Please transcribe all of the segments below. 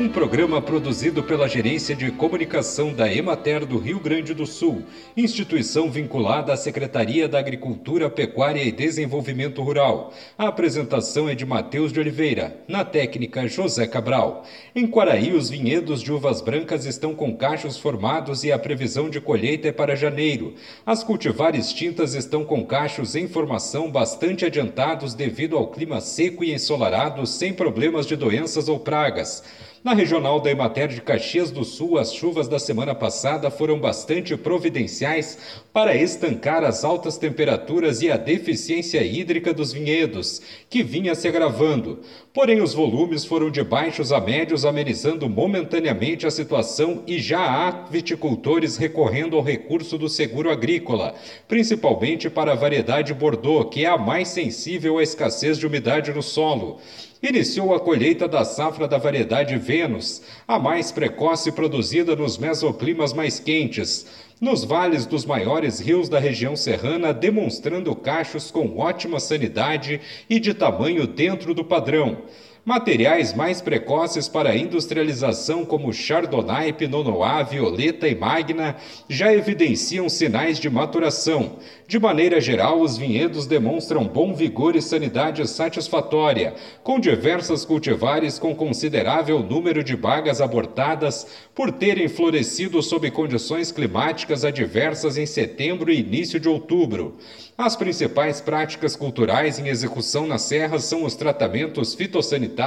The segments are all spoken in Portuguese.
um programa produzido pela Gerência de Comunicação da Emater do Rio Grande do Sul, instituição vinculada à Secretaria da Agricultura, Pecuária e Desenvolvimento Rural. A apresentação é de Matheus de Oliveira, na técnica José Cabral. Em Quaraí, os vinhedos de uvas brancas estão com cachos formados e a previsão de colheita é para janeiro. As cultivares tintas estão com cachos em formação bastante adiantados devido ao clima seco e ensolarado, sem problemas de doenças ou pragas. Na regional da Emater de Caxias do Sul, as chuvas da semana passada foram bastante providenciais para estancar as altas temperaturas e a deficiência hídrica dos vinhedos, que vinha se agravando. Porém, os volumes foram de baixos a médios, amenizando momentaneamente a situação e já há viticultores recorrendo ao recurso do seguro agrícola, principalmente para a variedade Bordeaux, que é a mais sensível à escassez de umidade no solo iniciou a colheita da safra da variedade Vênus, a mais precoce produzida nos mesoclimas mais quentes, nos vales dos maiores rios da região serrana, demonstrando cachos com ótima sanidade e de tamanho dentro do padrão. Materiais mais precoces para industrialização, como Chardonnay, Pinot Noir, Violeta e Magna, já evidenciam sinais de maturação. De maneira geral, os vinhedos demonstram bom vigor e sanidade satisfatória, com diversas cultivares com considerável número de bagas abortadas por terem florescido sob condições climáticas adversas em setembro e início de outubro. As principais práticas culturais em execução nas serras são os tratamentos fitossanitários,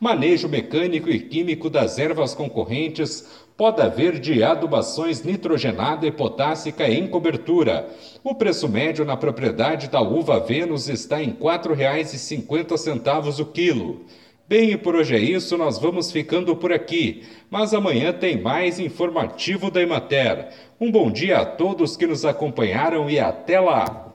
manejo mecânico e químico das ervas concorrentes, poda verde e adubações nitrogenada e potássica em cobertura. O preço médio na propriedade da uva Vênus está em R$ 4,50 o quilo. Bem, e por hoje é isso, nós vamos ficando por aqui. Mas amanhã tem mais informativo da Emater. Um bom dia a todos que nos acompanharam e até lá!